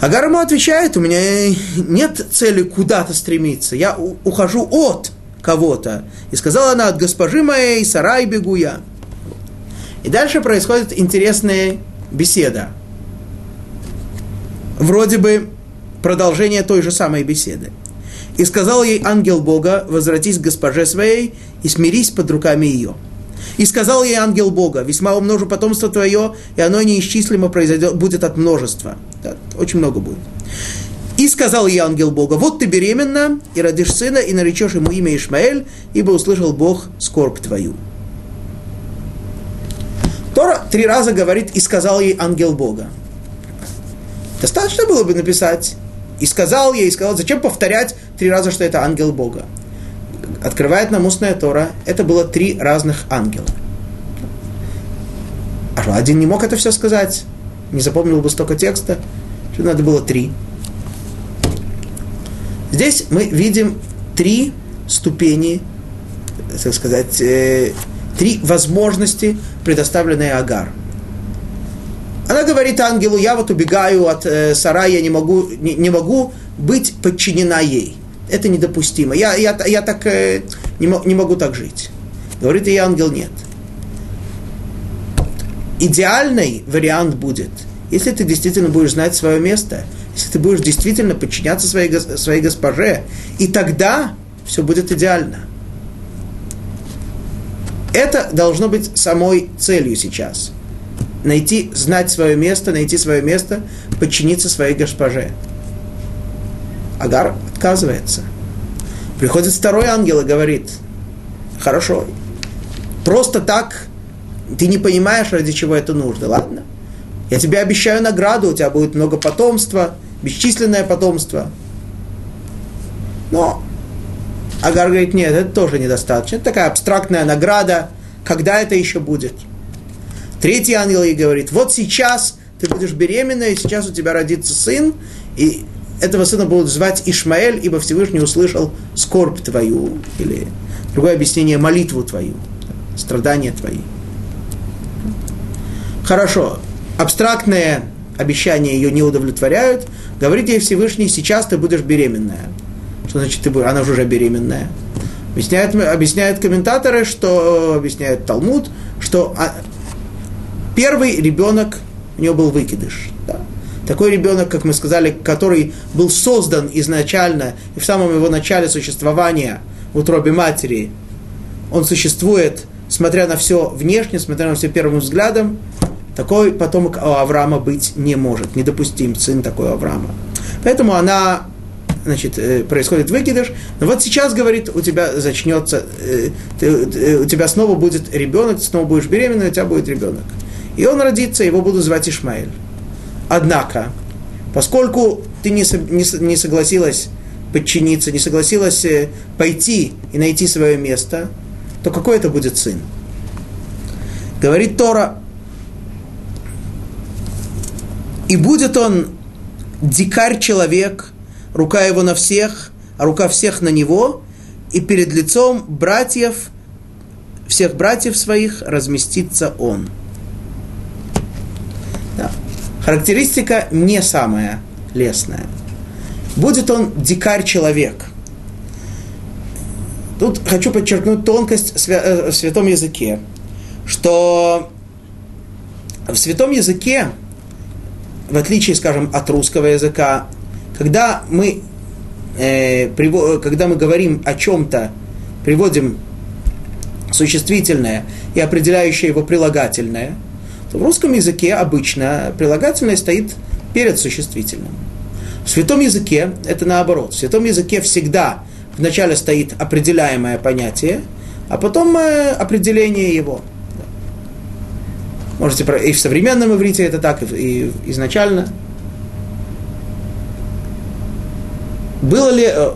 Агар ему отвечает, у меня нет цели куда-то стремиться, я ухожу от кого-то. И сказала она, от госпожи моей, сарай бегу я. И дальше происходит интересная беседа. Вроде бы продолжение той же самой беседы. И сказал ей ангел Бога, возвратись к госпоже своей и смирись под руками ее. И сказал ей ангел Бога, весьма умножу потомство твое, и оно неисчислимо произойдет, будет от множества. Да, очень много будет. И сказал ей ангел Бога, вот ты беременна, и родишь сына, и наречешь ему имя Ишмаэль, ибо услышал Бог скорбь твою. Тора три раза говорит, и сказал ей ангел Бога. Достаточно было бы написать, и сказал ей, и сказал, зачем повторять три раза, что это ангел Бога. Открывает нам устная Тора, это было три разных ангела. А один не мог это все сказать, не запомнил бы столько текста, что надо было три. Здесь мы видим три ступени, так сказать, э, три возможности, предоставленные Агар. Она говорит ангелу, я вот убегаю от э, сарая, я не могу, не, не могу быть подчинена ей. Это недопустимо. Я, я, я так э, не, не могу так жить. Говорит ей ангел, нет. Идеальный вариант будет, если ты действительно будешь знать свое место, если ты будешь действительно подчиняться своей, своей госпоже, и тогда все будет идеально. Это должно быть самой целью сейчас. Найти, знать свое место, найти свое место, подчиниться своей госпоже. Агар отказывается. Приходит второй ангел и говорит, хорошо, просто так ты не понимаешь, ради чего это нужно, ладно? Я тебе обещаю награду, у тебя будет много потомства, бесчисленное потомство. Но Агар говорит, нет, это тоже недостаточно. Это такая абстрактная награда. Когда это еще будет? Третий ангел ей говорит, вот сейчас ты будешь беременна, и сейчас у тебя родится сын, и этого сына будут звать Ишмаэль, ибо Всевышний услышал скорбь твою, или другое объяснение, молитву твою, страдания твои. Хорошо, абстрактные обещания ее не удовлетворяют, говорит ей Всевышний, сейчас ты будешь беременная. Что значит ты будешь? Она уже беременная. Объясняют, объясняют комментаторы, что объясняет Талмуд, что а, первый ребенок у нее был выкидыш. Да. Такой ребенок, как мы сказали, который был создан изначально и в самом его начале существования в утробе матери, он существует, смотря на все внешне, смотря на все первым взглядом, такой потомок у Авраама быть не может, недопустим сын такой Авраама. Поэтому она значит, э, происходит выкидыш, но вот сейчас, говорит, у тебя зачнется, э, э, у тебя снова будет ребенок, ты снова будешь беременна, у тебя будет ребенок. И он родится, его буду звать Ишмаэль. Однако, поскольку ты не, не, не согласилась подчиниться, не согласилась пойти и найти свое место, то какой это будет сын? Говорит Тора, и будет он дикарь-человек, рука его на всех, а рука всех на него, и перед лицом братьев, всех братьев своих разместится он. Характеристика не самая лесная. Будет он дикарь-человек. Тут хочу подчеркнуть тонкость э, в святом языке, что в святом языке, в отличие, скажем, от русского языка, когда мы, э, когда мы говорим о чем-то, приводим существительное и определяющее его прилагательное, в русском языке обычно прилагательное стоит перед существительным. В святом языке это наоборот. В святом языке всегда вначале стоит определяемое понятие, а потом э, определение его. Можете и в современном иврите это так, и изначально. Было ли, э,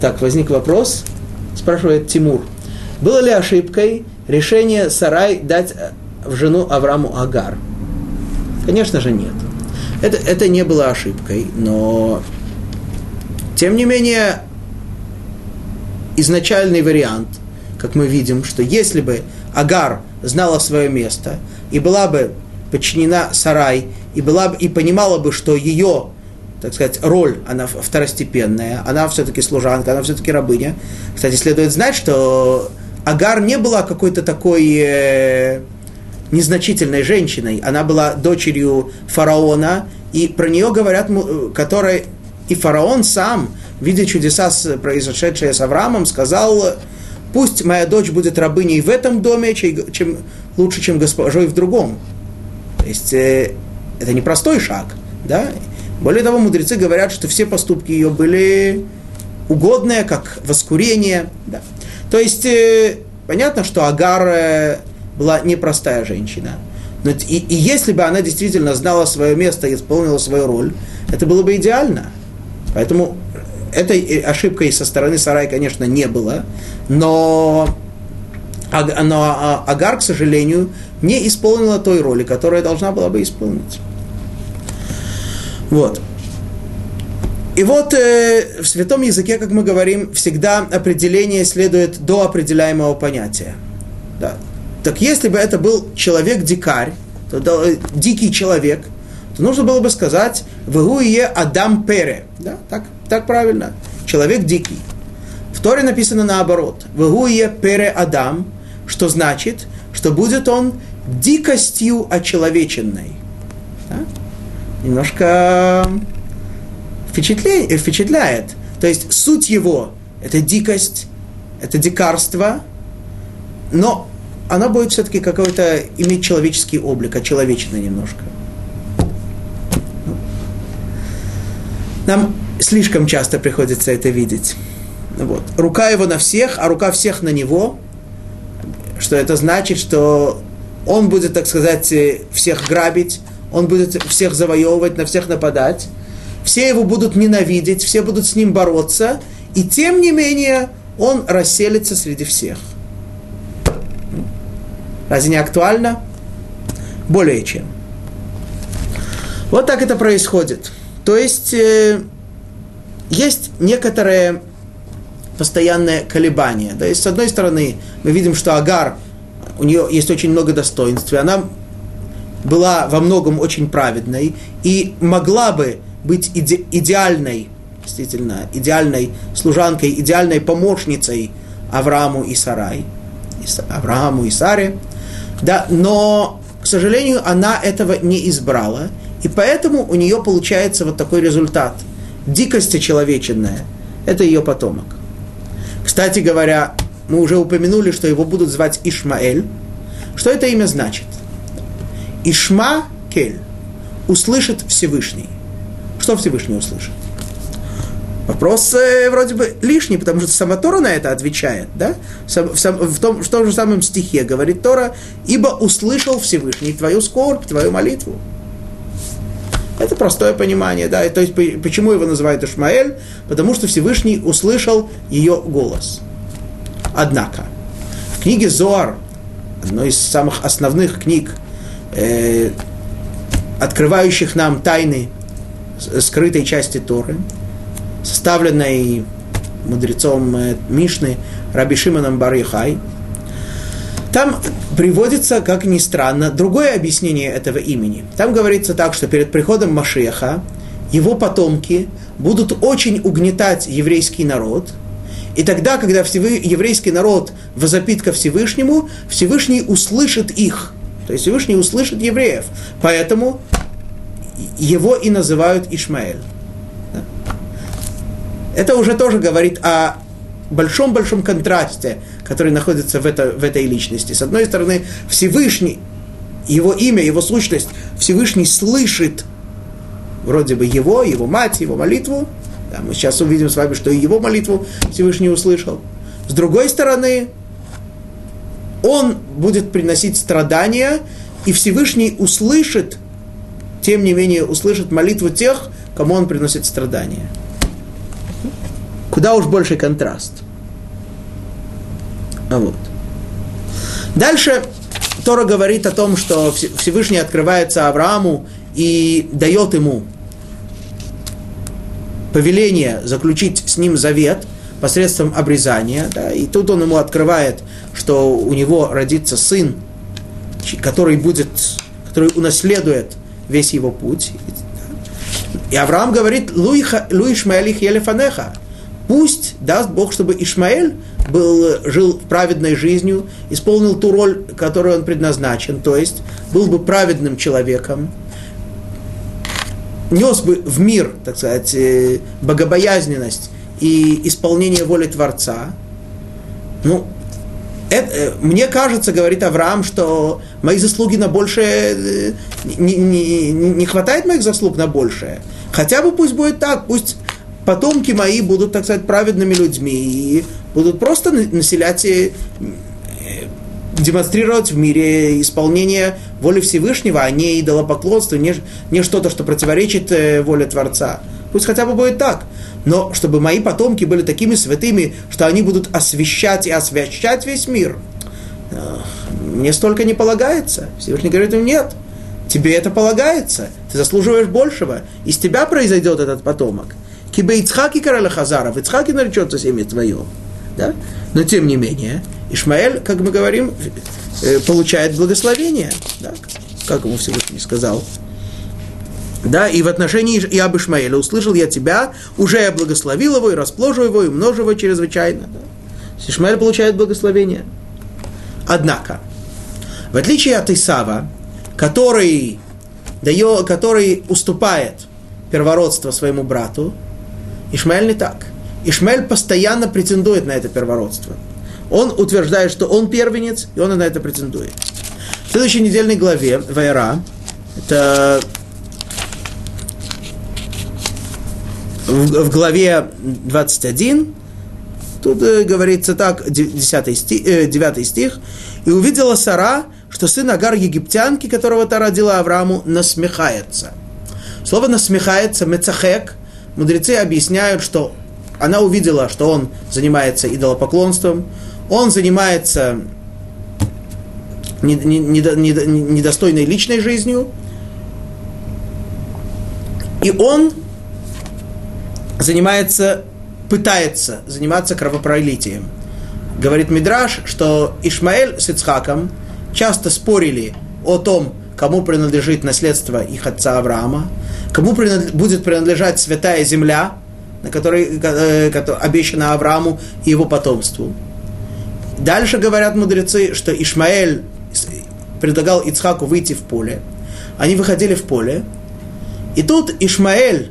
так, возник вопрос, спрашивает Тимур, было ли ошибкой решение Сарай дать э, в жену Аврааму Агар? Конечно же нет. Это, это не было ошибкой, но тем не менее изначальный вариант, как мы видим, что если бы Агар знала свое место и была бы подчинена Сарай, и, была бы, и понимала бы, что ее так сказать, роль, она второстепенная, она все-таки служанка, она все-таки рабыня. Кстати, следует знать, что Агар не была какой-то такой э, незначительной женщиной, она была дочерью фараона, и про нее говорят, которая, И фараон сам, видя чудеса, произошедшие с Авраамом, сказал, пусть моя дочь будет рабыней в этом доме, чем, лучше, чем госпожой в другом. То есть э, это непростой шаг. Да? Более того, мудрецы говорят, что все поступки ее были угодные, как воскурение. Да. То есть э, понятно, что Агар э, была непростая женщина. И, и если бы она действительно знала свое место и исполнила свою роль, это было бы идеально. Поэтому этой э, ошибкой со стороны Сарай, конечно, не было, но, но а, Агар, к сожалению, не исполнила той роли, которую должна была бы исполнить. Вот. И вот э, в святом языке, как мы говорим, всегда определение следует до определяемого понятия. Да. Так если бы это был человек-дикарь, да, дикий человек, то нужно было бы сказать «Вегуие Адам Пере». Да, так, так правильно. Человек дикий. В Торе написано наоборот. «Вегуие Пере Адам», что значит, что будет он дикостью очеловеченной. Да? Немножко впечатляет, впечатляет. То есть суть его – это дикость, это дикарство, но она будет все-таки какой-то иметь человеческий облик, очеловеченный немножко. Нам слишком часто приходится это видеть. Вот. Рука его на всех, а рука всех на него. Что это значит, что он будет, так сказать, всех грабить, он будет всех завоевывать, на всех нападать все его будут ненавидеть, все будут с ним бороться, и тем не менее он расселится среди всех. Разве не актуально? Более чем. Вот так это происходит. То есть э, есть некоторое постоянное колебание. То есть, с одной стороны, мы видим, что Агар, у нее есть очень много достоинств, и она была во многом очень праведной, и могла бы быть иде, идеальной, действительно, идеальной служанкой, идеальной помощницей Аврааму и Сарай, Аврааму и Саре, да, но, к сожалению, она этого не избрала, и поэтому у нее получается вот такой результат. Дикость человеченная – это ее потомок. Кстати говоря, мы уже упомянули, что его будут звать Ишмаэль. Что это имя значит? Ишма Кель – услышит Всевышний – что Всевышний услышит? Вопрос э, вроде бы лишний, потому что сама Тора на это отвечает, да? В, сам, в, том, в том же самом стихе говорит Тора, ибо услышал Всевышний твою скорбь, твою молитву. Это простое понимание, да, то есть почему его называют Ишмаэль? Потому что Всевышний услышал ее голос. Однако, в книге Зоар, одной из самых основных книг, э, открывающих нам тайны скрытой части Торы, составленной мудрецом э, Мишны Раби Шимоном Барихай, там приводится, как ни странно, другое объяснение этого имени. Там говорится так, что перед приходом Машеха его потомки будут очень угнетать еврейский народ, и тогда, когда еврейский народ возопит ко Всевышнему, Всевышний услышит их. То есть Всевышний услышит евреев. Поэтому его и называют Ишмаэль. Это уже тоже говорит о большом-большом контрасте, который находится в, это, в этой личности. С одной стороны, Всевышний, его имя, его сущность, Всевышний слышит вроде бы его, его мать, его молитву. Да, мы сейчас увидим с вами, что и его молитву Всевышний услышал. С другой стороны, он будет приносить страдания, и Всевышний услышит тем не менее услышит молитву тех, кому он приносит страдания. Куда уж больший контраст. А вот. Дальше Тора говорит о том, что Всевышний открывается Аврааму и дает ему повеление заключить с ним завет посредством обрезания. Да, и тут он ему открывает, что у него родится сын, который будет, который унаследует весь его путь. И Авраам говорит, Лу Ишмаэль Елефанеха. Пусть даст Бог, чтобы Ишмаэль был, жил праведной жизнью, исполнил ту роль, которую он предназначен, то есть был бы праведным человеком. нес бы в мир, так сказать, э, богобоязненность и исполнение воли Творца, ну, это, э, мне кажется, говорит Авраам, что мои заслуги на большее, не, не, не хватает моих заслуг на большее. Хотя бы пусть будет так, пусть потомки мои будут, так сказать, праведными людьми и будут просто населять и демонстрировать в мире исполнение воли Всевышнего, а не идолопоклонство, не, не что-то, что противоречит э, воле Творца. Пусть хотя бы будет так. Но чтобы мои потомки были такими святыми, что они будут освещать и освящать весь мир, э, мне столько не полагается. Всевышний говорит им, нет, тебе это полагается, ты заслуживаешь большего, из тебя произойдет этот потомок. Кибе Ицхаки Караля Хазаров, Ицхаки наречется семя твое. Да? Но тем не менее, Ишмаэль, как мы говорим, э, получает благословение, да? как ему Всевышний сказал. Да, и в отношении и об Ишмаэля услышал я тебя, уже я благословил его и расположил его и умножил его чрезвычайно. Да? Ишмаэль получает благословение. Однако, в отличие от Исава, который, дает, который уступает первородство своему брату, Ишмаэль не так. Ишмаэль постоянно претендует на это первородство. Он утверждает, что он первенец, и он на это претендует. В следующей недельной главе Вайра, это в, в главе 21, тут э, говорится так, 10 стих, э, 9 стих, «И увидела Сара, что сын Агар египтянки, которого та родила Аврааму, насмехается». Слово «насмехается» – «мецахек», мудрецы объясняют, что она увидела, что он занимается идолопоклонством, он занимается недостойной личной жизнью, и он занимается, пытается заниматься кровопролитием. Говорит Мидраш, что Ишмаэль с Ицхаком часто спорили о том, кому принадлежит наследство их отца Авраама, кому будет принадлежать святая земля, на которой э, обещана Аврааму и его потомству. Дальше говорят мудрецы, что Ишмаэль предлагал Ицхаку выйти в поле. Они выходили в поле. И тут Ишмаэль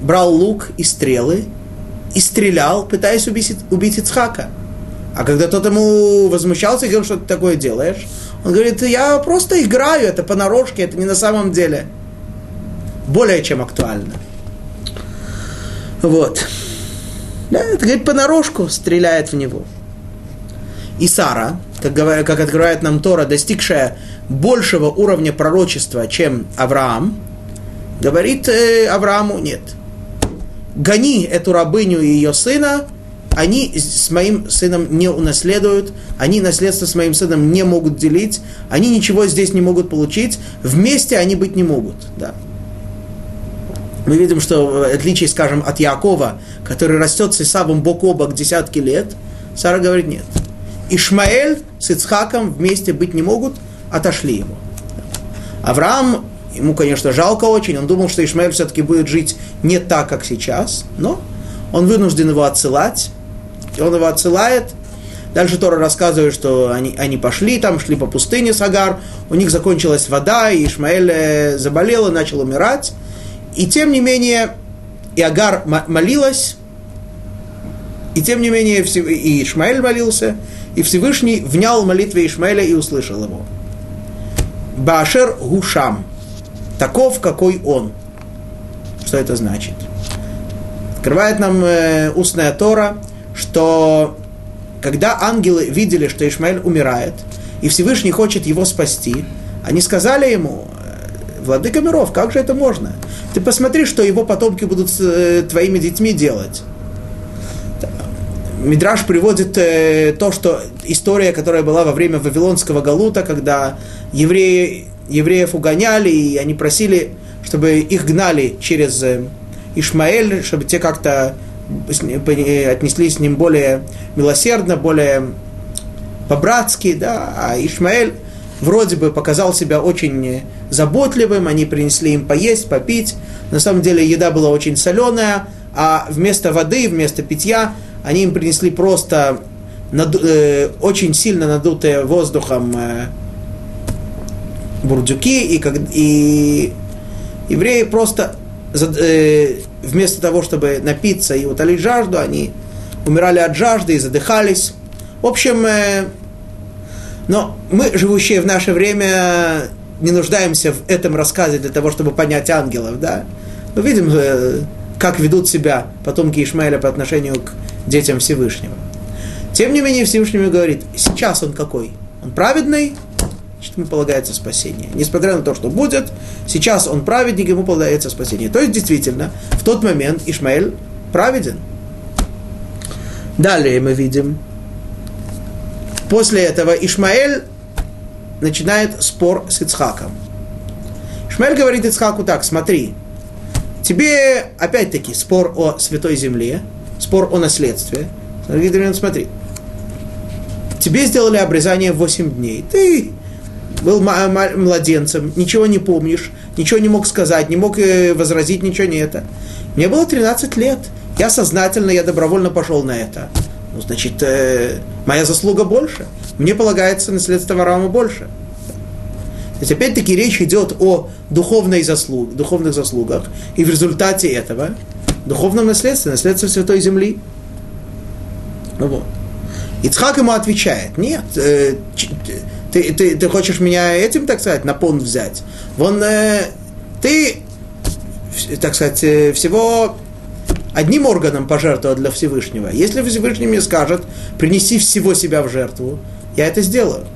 брал лук и стрелы и стрелял, пытаясь убить, убить Ицхака. А когда тот ему возмущался и говорил, что ты такое делаешь, он говорит, я просто играю, это понарошке, это не на самом деле. Более чем актуально. Вот. Да, это, говорит, понарошку стреляет в него. И Сара, как, говоря, как открывает нам Тора, достигшая большего уровня пророчества, чем Авраам, говорит э, Аврааму, нет, гони эту рабыню и ее сына, они с моим сыном не унаследуют, они наследство с моим сыном не могут делить, они ничего здесь не могут получить, вместе они быть не могут. Да. Мы видим, что в отличие, скажем, от Якова, который растет с Исавом бок о бок десятки лет, Сара говорит нет. Ишмаэль с Ицхаком вместе быть не могут, отошли его. Авраам Ему, конечно, жалко очень. Он думал, что Ишмаэль все-таки будет жить не так, как сейчас, но он вынужден его отсылать. И он его отсылает. Дальше Тора рассказывает, что они, они пошли там, шли по пустыне с Агар, у них закончилась вода, и Ишмаэль э, заболел и начал умирать. И тем не менее, и Агар молилась, и тем не менее, и Ишмаэль молился, и Всевышний внял молитве Ишмаэля и услышал его. Башер Гушам – таков, какой он. Что это значит? Открывает нам э, устная Тора, что когда ангелы видели, что Ишмаэль умирает, и Всевышний хочет его спасти, они сказали ему, «Э, Владыка миров, как же это можно? Ты посмотри, что его потомки будут с э, твоими детьми делать. Мидраш приводит э, то, что история, которая была во время Вавилонского Галута, когда евреи евреев угоняли, и они просили, чтобы их гнали через э, Ишмаэль, чтобы те как-то отнеслись с ним более милосердно, более по-братски, да, а Ишмаэль вроде бы показал себя очень заботливым, они принесли им поесть, попить, на самом деле еда была очень соленая, а вместо воды, вместо питья они им принесли просто наду, э, очень сильно надутые воздухом э, бурдюки, и, как, и евреи просто э, вместо того, чтобы напиться и утолить жажду, они умирали от жажды и задыхались. В общем, э, но мы, живущие в наше время, не нуждаемся в этом рассказе для того, чтобы понять ангелов, да? Мы видим, э, как ведут себя потомки Ишмаэля по отношению к детям Всевышнего. Тем не менее, Всевышний говорит, сейчас он какой? Он праведный, значит, ему полагается спасение. Несмотря на то, что будет, сейчас он праведник, ему полагается спасение. То есть, действительно, в тот момент Ишмаэль праведен. Далее мы видим, после этого Ишмаэль начинает спор с Ицхаком. Ишмаэль говорит Ицхаку так, смотри, тебе, опять-таки, спор о святой земле, спор о наследстве. Смотри, тебе сделали обрезание в 8 дней. Ты был младенцем, ничего не помнишь, ничего не мог сказать, не мог э, возразить, ничего не это. Мне было 13 лет. Я сознательно, я добровольно пошел на это. Ну, значит, э, моя заслуга больше. Мне полагается наследство Авраама больше. То есть, опять-таки, речь идет о духовной заслуг, духовных заслугах, и в результате этого духовном наследстве, наследстве Святой Земли. Ну вот. Ицхак ему отвечает, нет, э, ты, ты, ты хочешь меня этим, так сказать, на пон взять? Вон, э, ты, так сказать, э, всего одним органом пожертвовал для Всевышнего. Если Всевышний мне скажет, принеси всего себя в жертву, я это сделаю.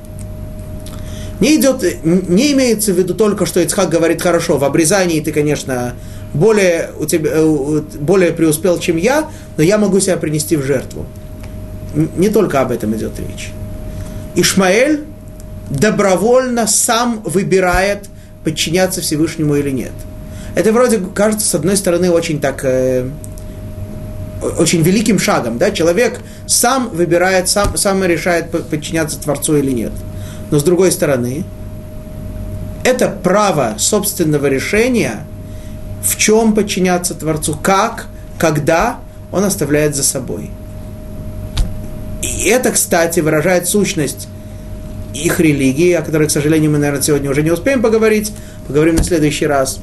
Не, идет, не имеется в виду только, что Ицхак говорит, хорошо, в обрезании ты, конечно, более, у тебя, э, более преуспел, чем я, но я могу себя принести в жертву. Не только об этом идет речь. Ишмаэль добровольно сам выбирает, подчиняться Всевышнему или нет. Это вроде кажется, с одной стороны, очень так, э, очень великим шагом. Да? Человек сам выбирает, сам, сам решает, подчиняться Творцу или нет. Но с другой стороны, это право собственного решения, в чем подчиняться Творцу, как, когда, он оставляет за собой. И это, кстати, выражает сущность их религии, о которой, к сожалению, мы, наверное, сегодня уже не успеем поговорить, поговорим на следующий раз.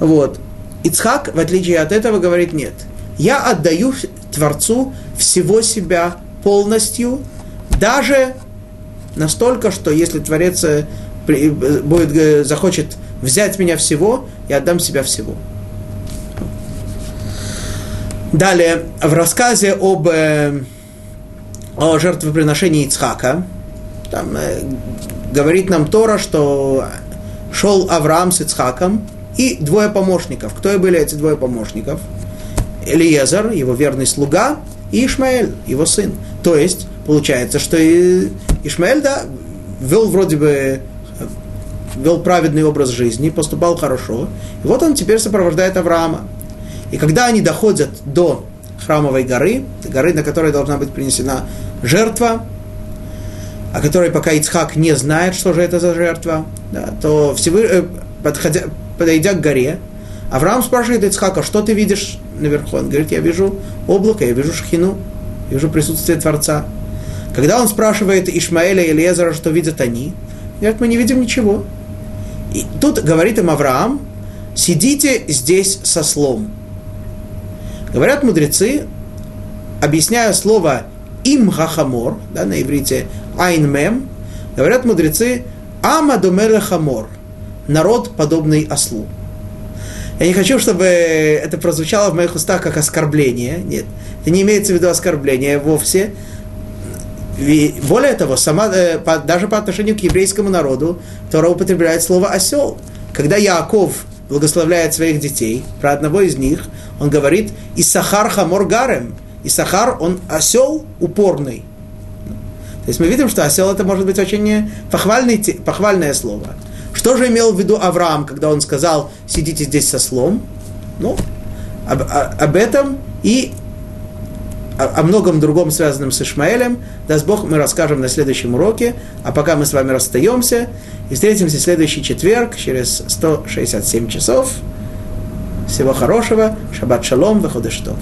Вот. Ицхак, в отличие от этого, говорит, нет, я отдаю Творцу всего себя полностью, даже настолько, что если Творец э, будет, э, захочет взять меня всего, я отдам себя всего. Далее, в рассказе об э, о жертвоприношении Ицхака, там э, говорит нам Тора, что шел Авраам с Ицхаком и двое помощников. Кто были эти двое помощников? Элиезер, его верный слуга, и Ишмаэль, его сын. То есть, получается, что Ишмаэль, да, вел вроде бы вел праведный образ жизни, поступал хорошо. И вот он теперь сопровождает Авраама. И когда они доходят до храмовой горы, горы, на которой должна быть принесена жертва, о которой пока Ицхак не знает, что же это за жертва, да, то всевы, э, подходя, подойдя к горе, Авраам спрашивает Ицхака, что ты видишь наверху? Он говорит, я вижу облако, я вижу шхину, вижу присутствие Творца. Когда он спрашивает Ишмаэля и Элиезера, что видят они, говорят, мы не видим ничего. И тут говорит им Авраам, сидите здесь со слом. Говорят мудрецы, объясняя слово עם החמור, да, на иврите עין מם, говорят мудрецы, עם הדומה לחמור, народ, подобный ослу. Я не хочу, чтобы это прозвучало в моих устах как оскорбление. Нет, это не имеется в виду оскорбление вовсе. И более того, сама, э, даже по отношению к еврейскому народу, Тора употребляет слово осел. Когда Яаков благословляет своих детей, про одного из них, он говорит «Исахар хамор гарем». Исахар, он осел упорный. То есть мы видим, что осел это может быть очень похвальный, похвальное слово. Что же имел в виду Авраам, когда он сказал, сидите здесь со слом? Ну, об, об этом и о, многом другом, связанном с Ишмаэлем, даст Бог, мы расскажем на следующем уроке. А пока мы с вами расстаемся и встретимся в следующий четверг через 167 часов. Всего хорошего. Шаббат шалом, выходыштов.